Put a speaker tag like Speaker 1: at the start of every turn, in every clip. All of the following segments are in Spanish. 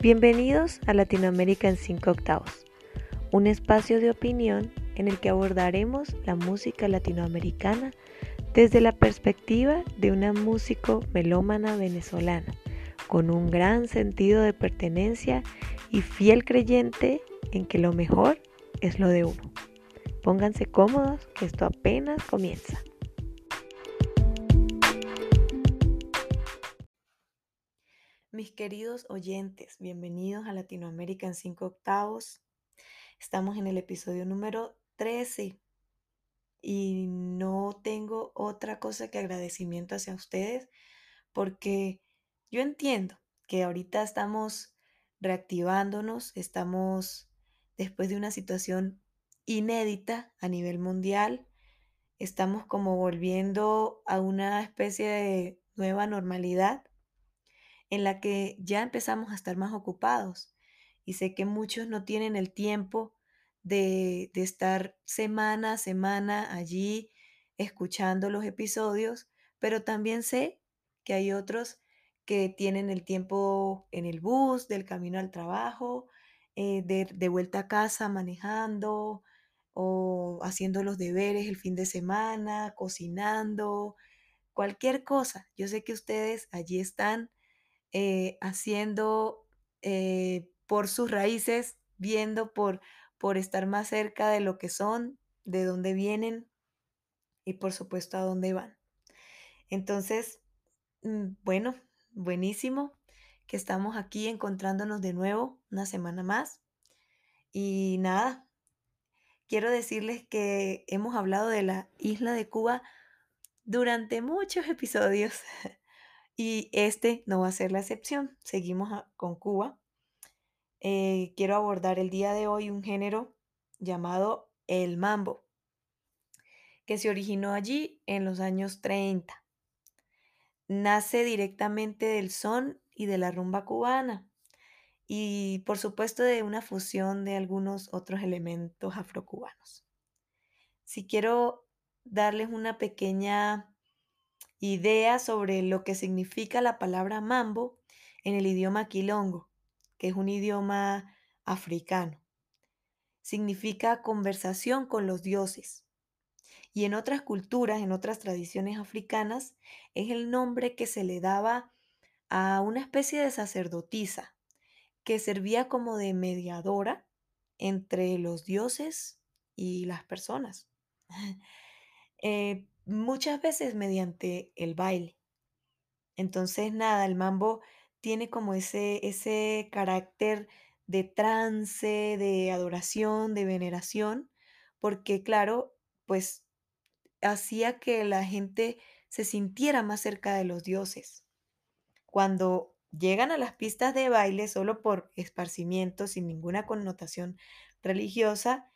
Speaker 1: Bienvenidos a Latinoamérica en 5 octavos, un espacio de opinión en el que abordaremos la música latinoamericana desde la perspectiva de una músico melómana venezolana, con un gran sentido de pertenencia y fiel creyente en que lo mejor es lo de uno. Pónganse cómodos, que esto apenas comienza. Mis queridos oyentes, bienvenidos a Latinoamérica en 5 octavos. Estamos en el episodio número 13 y no tengo otra cosa que agradecimiento hacia ustedes porque yo entiendo que ahorita estamos reactivándonos, estamos después de una situación inédita a nivel mundial, estamos como volviendo a una especie de nueva normalidad en la que ya empezamos a estar más ocupados y sé que muchos no tienen el tiempo de, de estar semana a semana allí escuchando los episodios, pero también sé que hay otros que tienen el tiempo en el bus, del camino al trabajo, eh, de, de vuelta a casa manejando o haciendo los deberes el fin de semana, cocinando, cualquier cosa. Yo sé que ustedes allí están eh, haciendo eh, por sus raíces, viendo por, por estar más cerca de lo que son, de dónde vienen y por supuesto a dónde van. Entonces, mm, bueno, buenísimo que estamos aquí encontrándonos de nuevo una semana más. Y nada, quiero decirles que hemos hablado de la isla de Cuba durante muchos episodios y este no va a ser la excepción. Seguimos con Cuba. Eh, quiero abordar el día de hoy un género llamado el mambo, que se originó allí en los años 30 nace directamente del son y de la rumba cubana y por supuesto de una fusión de algunos otros elementos afrocubanos. Si quiero darles una pequeña idea sobre lo que significa la palabra mambo en el idioma quilongo, que es un idioma africano. Significa conversación con los dioses. Y en otras culturas, en otras tradiciones africanas, es el nombre que se le daba a una especie de sacerdotisa que servía como de mediadora entre los dioses y las personas. Eh, muchas veces mediante el baile. Entonces, nada, el mambo tiene como ese, ese carácter de trance, de adoración, de veneración, porque claro, pues hacía que la gente se sintiera más cerca de los dioses. Cuando llegan a las pistas de baile solo por esparcimiento, sin ninguna connotación religiosa,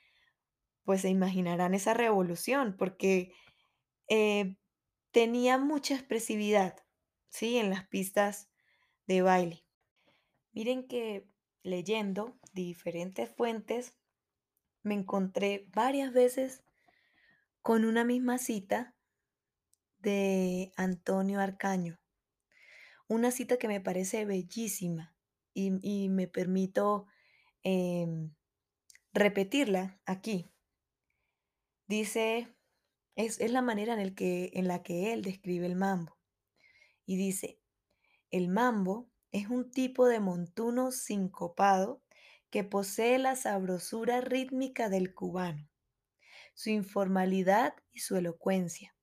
Speaker 1: pues se imaginarán esa revolución, porque eh, tenía mucha expresividad, ¿sí? En las pistas de baile. Miren que leyendo diferentes fuentes, me encontré varias veces con una misma cita de Antonio Arcaño. Una cita que me parece bellísima y, me permito em, repetirla aquí. Dice, es, la manera en, el que, en la que él describe el mambo. Y dice, el mambo es un tipo de montuno sincopado que posee la sabrosura rítmica del cubano su informalidad y su elocuencia.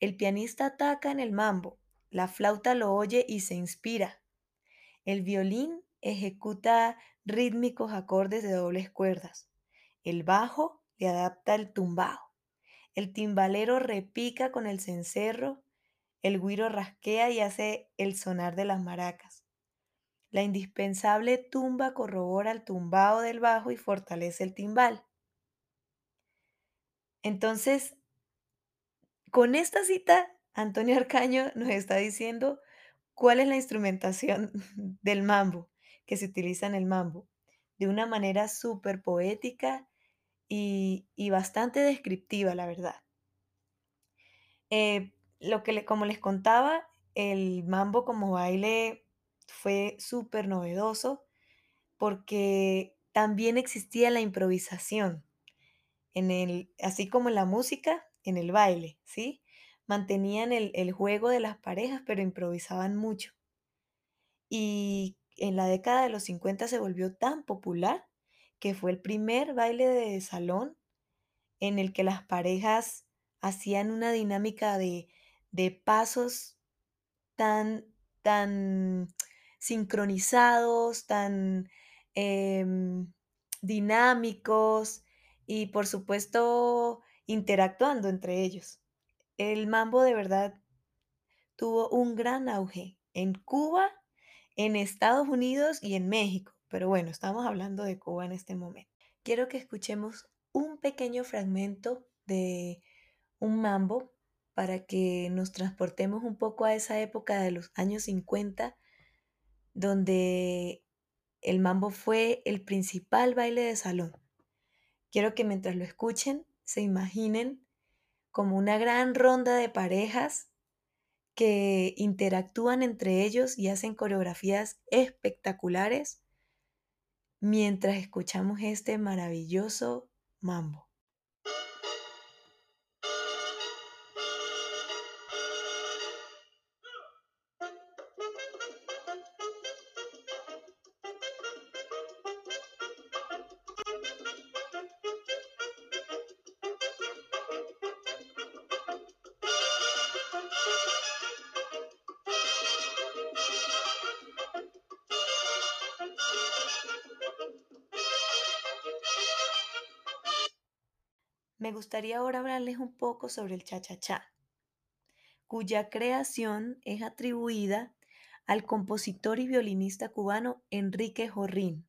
Speaker 1: El pianista ataca en el mambo, la flauta lo oye y se inspira. El violín ejecuta rítmicos acordes de dobles cuerdas. El bajo le adapta el tumbao. El timbalero repica con el cencerro. El guiro rasquea y hace el sonar de las maracas. La indispensable tumba corrobora el tumbao del bajo y fortalece el timbal. Entonces, con esta cita, Antonio Arcaño nos está diciendo cuál es la instrumentación del mambo que se utiliza en el mambo, de una manera súper poética y, bastante descriptiva, la verdad. Eh, lo que como les contaba, el mambo como baile fue súper novedoso porque también existía la improvisación en el, así como en la música, en el baile, ¿sí? Mantenían el, juego de las parejas, pero improvisaban mucho. Y en la década de los 50 se volvió tan popular que fue el primer baile de salón en el que las parejas hacían una dinámica de, de pasos tan, tan sincronizados, tan em, dinámicos y por supuesto interactuando entre ellos. El mambo de verdad tuvo un gran auge en Cuba, en Estados Unidos y en México. Pero bueno, estamos hablando de Cuba en este momento. Quiero que escuchemos un pequeño fragmento de un mambo para que nos transportemos un poco a esa época de los años 50, donde el mambo fue el principal baile de salón. Quiero que mientras lo escuchen se imaginen como una gran ronda de parejas que interactúan entre ellos y hacen coreografías espectaculares mientras escuchamos este maravilloso mambo. Me gustaría ahora hablarles un poco sobre el cha-cha-cha, cuya creación es atribuida al compositor y violinista cubano Enrique Jorrín.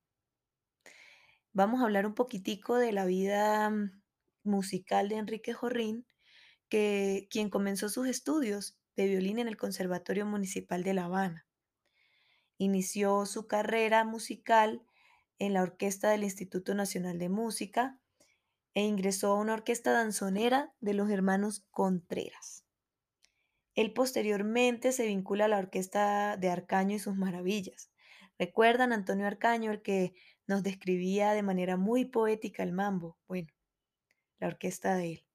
Speaker 1: Vamos a hablar un poquitico de la vida musical de Enrique Jorrín, que, quien comenzó sus estudios de violín en el Conservatorio Municipal de La Habana. Inició su carrera musical en la orquesta del Instituto Nacional de Música e ingresó a una orquesta danzonera de los hermanos Contreras. Él posteriormente se vincula a la orquesta de Arcaño y sus maravillas. ¿Recuerdan Antonio Arcaño, el que nos describía de manera muy poética el mambo? Bueno, la orquesta de él.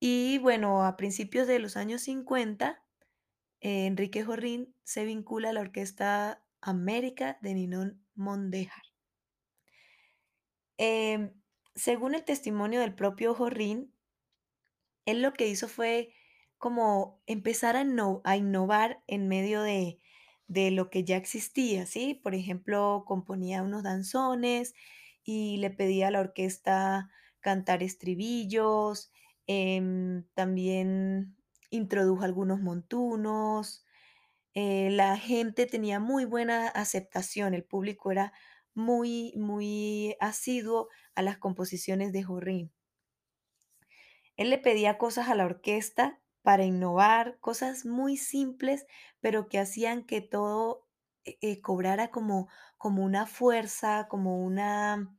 Speaker 1: Y bueno, a principios de los años 50, eh, Enrique Jorrín se vincula a la orquesta América de Ninón Mondejar. Em, según el testimonio del propio Jorrín, él lo que hizo fue como empezar a, innovar en medio de, lo que ya existía, ¿sí? Por ejemplo, componía unos danzones y le pedía a la orquesta cantar estribillos, em, también introdujo algunos montunos, eh, la gente tenía muy buena aceptación, el público era muy, muy asiduo a las composiciones de Jorrín. Él le pedía cosas a la orquesta para innovar, cosas muy simples, pero que hacían que todo eh, eh, cobrara como, como una fuerza, como una,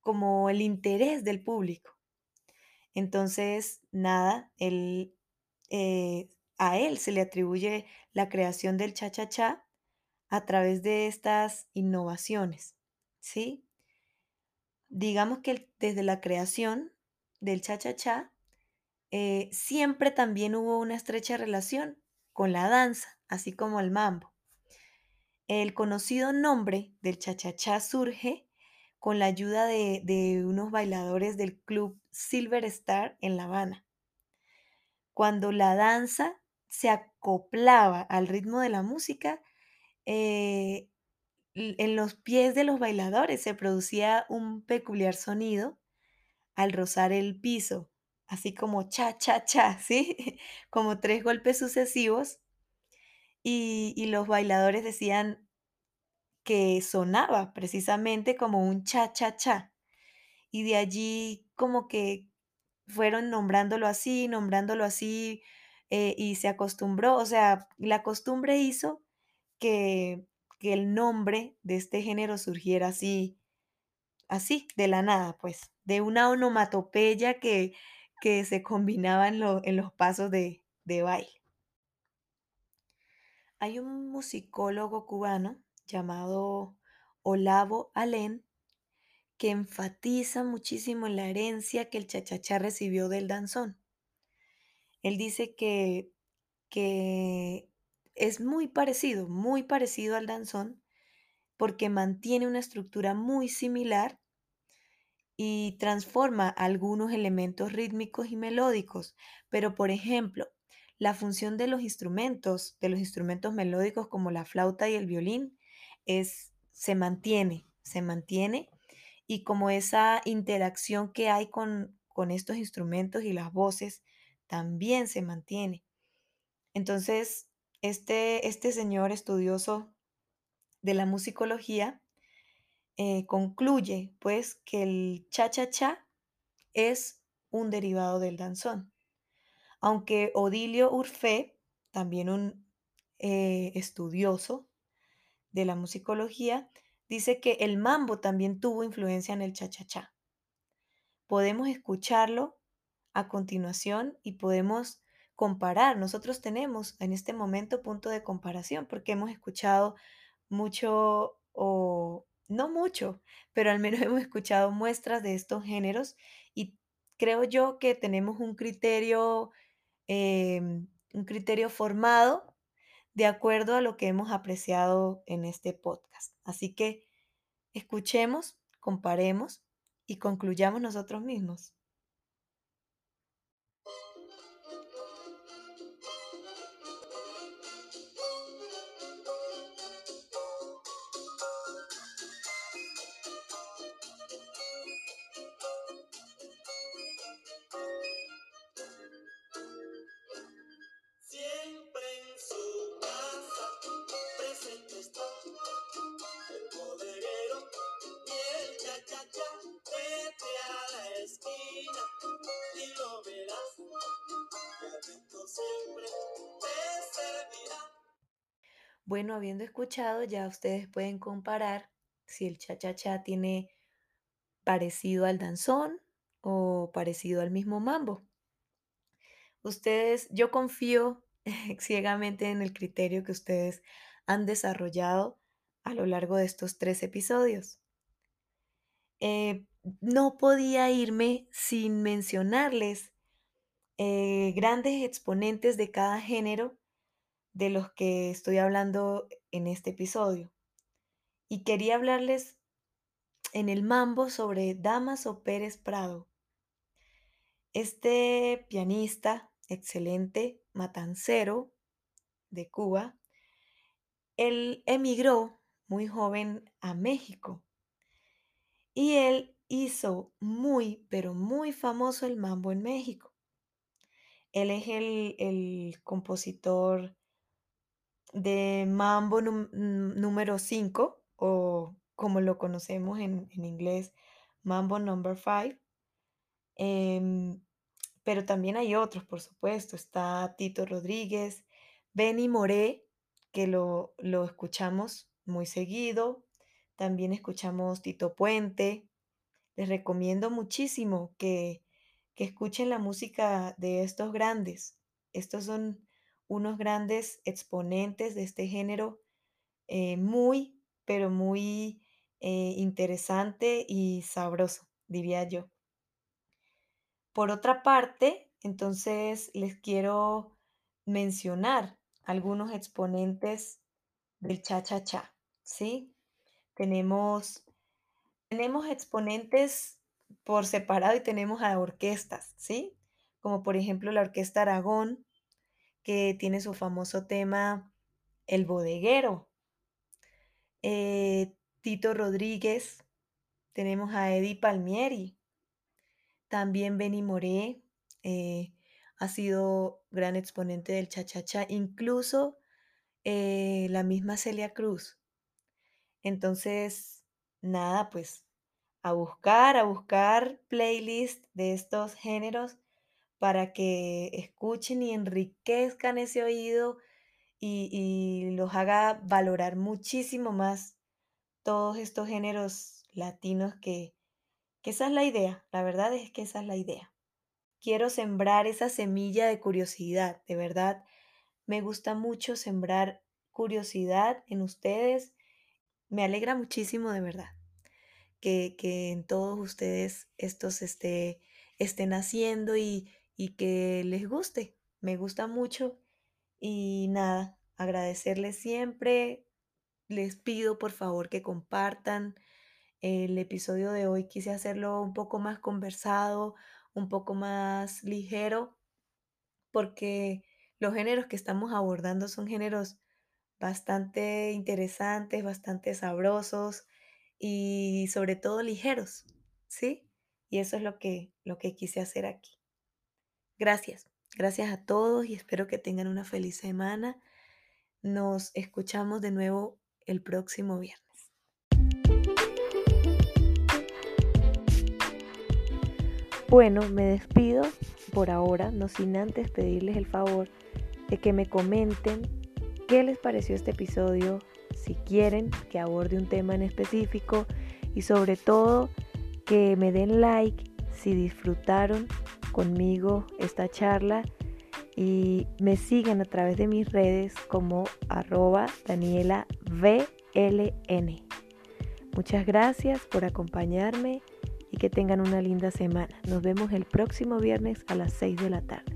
Speaker 1: como el interés del público. Entonces, nada, él, eh, a él se le atribuye la creación del cha-cha-cha a través de estas innovaciones, ¿sí? Digamos que desde la creación del cha-cha-cha, eh, siempre también hubo una estrecha relación con la danza, así como el mambo. El conocido nombre del cha-cha-cha surge con la ayuda de, de unos bailadores del club Silver Star en La Habana. Cuando la danza se acoplaba al ritmo de la música, eh, en los pies de los bailadores se producía un peculiar sonido al rozar el piso, así como cha, cha, cha, ¿sí? Como tres golpes sucesivos. Y, y los bailadores decían que sonaba precisamente como un cha, cha, cha. Y de allí como que fueron nombrándolo así, nombrándolo así, eh, y se acostumbró, o sea, la costumbre hizo que, el nombre de este género surgiera así, así, de la nada, pues, de una onomatopeya que, que se combinaba en, los pasos de, de baile. Hay un musicólogo cubano llamado Olavo Alén, que enfatiza muchísimo en la herencia que el chachachá recibió del danzón. Él dice que, que es muy parecido, muy parecido al danzón, porque mantiene una estructura muy similar y transforma algunos elementos rítmicos y melódicos. Pero, por ejemplo, la función de los instrumentos, de los instrumentos melódicos como la flauta y el violín, es, se mantiene, se mantiene. Y como esa interacción que hay con, con estos instrumentos y las voces, también se mantiene. Entonces, este, este señor estudioso de la musicología eh, concluye pues que el cha-cha-cha es un derivado del danzón. Aunque Odilio Urfé, también un eh, estudioso de la musicología, dice que el mambo también tuvo influencia en el cha-cha-cha. Podemos escucharlo a continuación y podemos comparar. Nosotros tenemos en este momento punto de comparación porque hemos escuchado mucho o no mucho, pero al menos hemos escuchado muestras de estos géneros y creo yo que tenemos un criterio, em, un criterio formado de acuerdo a lo que hemos apreciado en este podcast. Así que escuchemos, comparemos y concluyamos nosotros mismos. Bueno, habiendo escuchado, ya ustedes pueden comparar si el cha-cha-cha tiene parecido al danzón o parecido al mismo mambo. Ustedes, yo confío ciegamente en el criterio que ustedes han desarrollado a lo largo de estos tres episodios. Eh, no podía irme sin mencionarles eh, grandes exponentes de cada género de los que estoy hablando en este episodio. Y quería hablarles en el mambo sobre Damaso Pérez Prado. Este pianista excelente, matancero de Cuba, él emigró muy joven a México y él hizo muy, pero muy famoso el mambo en México. Él es el, el compositor de mambo número 5 o como lo conocemos en, en inglés, mambo number 5. pero también hay otros, por supuesto. Está Tito Rodríguez, Benny Moré, que lo, lo escuchamos muy seguido. También escuchamos Tito Puente. Les recomiendo muchísimo que, que escuchen la música de estos grandes. Estos son unos grandes exponentes de este género eh, muy, pero muy eh, interesante y sabroso, diría yo. Por otra parte, entonces les quiero mencionar algunos exponentes del cha-cha-cha, ¿sí? Tenemos, tenemos exponentes por separado y tenemos a orquestas, ¿sí? Como por ejemplo la Orquesta Aragón, que tiene su famoso tema El Bodeguero. Eh, Tito Rodríguez, tenemos a Eddie Palmieri, también Benny Moré eh, ha sido gran exponente del cha-cha-cha, incluso eh, la misma Celia Cruz. Entonces, nada, pues a buscar, a buscar playlist de estos géneros para que escuchen y enriquezcan ese oído y, los haga valorar muchísimo más todos estos géneros latinos que, esa es la idea, la verdad es que esa es la idea. Quiero sembrar esa semilla de curiosidad, de verdad. Me gusta mucho sembrar curiosidad en ustedes me alegra muchísimo de verdad que, que en todos ustedes estos esté, estén haciendo y, y que les guste. Me gusta mucho y nada, agradecerles siempre. Les pido por favor que compartan el episodio de hoy. Quise hacerlo un poco más conversado, un poco más ligero, porque los géneros que estamos abordando son géneros bastante interesantes, bastante sabrosos y sobre todo ligeros, ¿sí? Y eso es lo que, lo que quise hacer aquí. Gracias, gracias a todos y espero que tengan una feliz semana. Nos escuchamos de nuevo el próximo viernes. Bueno, me despido por ahora, no sin antes pedirles el favor de que me comenten qué les pareció este episodio, si quieren que aborde un tema en específico y sobre todo que me den like si disfrutaron conmigo esta charla y me sigan a través de mis redes como arroba Daniela VLN. Muchas gracias por acompañarme y que tengan una linda semana. Nos vemos el próximo viernes a las 6 de la tarde.